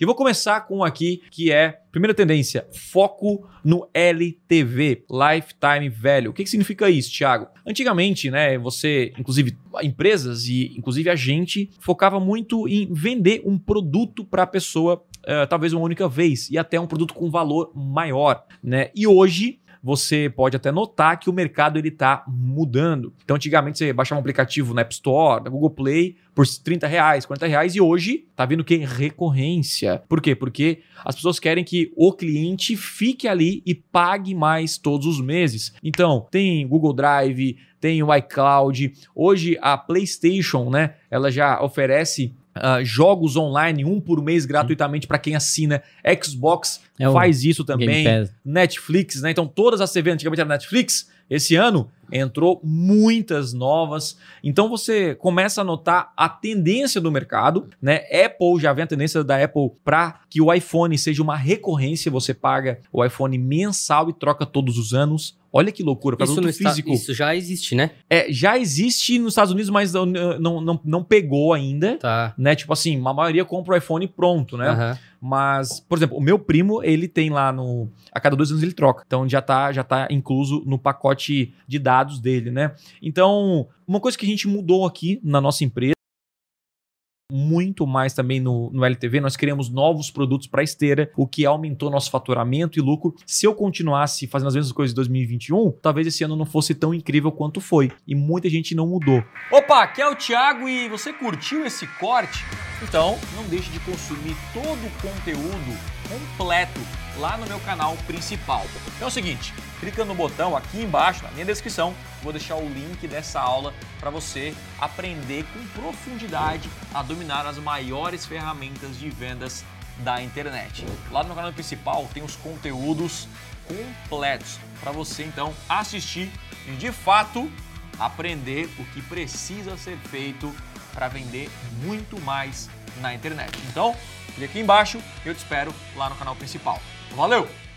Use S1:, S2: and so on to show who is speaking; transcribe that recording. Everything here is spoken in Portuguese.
S1: E vou começar com um aqui que é primeira tendência, foco no LTV, Lifetime Value. O que, que significa isso, Thiago? Antigamente, né, você, inclusive empresas e inclusive a gente focava muito em vender um produto para a pessoa Uh, talvez uma única vez e até um produto com valor maior, né? E hoje você pode até notar que o mercado ele está mudando. Então, antigamente você baixava um aplicativo na App Store, na Google Play, por 30 reais, 40 reais, e hoje tá vindo que recorrência. Por quê? Porque as pessoas querem que o cliente fique ali e pague mais todos os meses. Então, tem Google Drive, tem o iCloud. Hoje a PlayStation, né, ela já oferece Uh, jogos online, um por mês gratuitamente para quem assina. Xbox é faz isso também. Netflix, né? Então, todas as TVs antigamente era Netflix. Esse ano entrou muitas novas. Então você começa a notar a tendência do mercado, né? Apple já vem a tendência da Apple para que o iPhone seja uma recorrência, você paga o iPhone mensal e troca todos os anos. Olha que loucura,
S2: para produto físico. Isso já existe, né?
S1: É, já existe nos Estados Unidos, mas não, não, não, não pegou ainda.
S2: Tá.
S1: Né? Tipo assim, a maioria compra o iPhone pronto, né? Uhum. Mas, por exemplo, o meu primo, ele tem lá no. A cada dois anos ele troca. Então já tá, já tá incluso no pacote de dados dele, né? Então, uma coisa que a gente mudou aqui na nossa empresa muito mais também no, no LTV. Nós criamos novos produtos para esteira, o que aumentou nosso faturamento e lucro. Se eu continuasse fazendo as mesmas coisas em 2021, talvez esse ano não fosse tão incrível quanto foi. E muita gente não mudou. Opa, aqui é o Thiago e você curtiu esse corte? Então, não deixe de consumir todo o conteúdo completo lá no meu canal principal. É o seguinte, clica no botão aqui embaixo, na minha descrição, vou deixar o link dessa aula para você aprender com profundidade a dominar as maiores ferramentas de vendas da internet. Lá no canal principal tem os conteúdos completos para você então assistir e de fato aprender o que precisa ser feito para vender muito mais na internet. Então, clique aqui embaixo e eu te espero lá no canal principal. Valeu!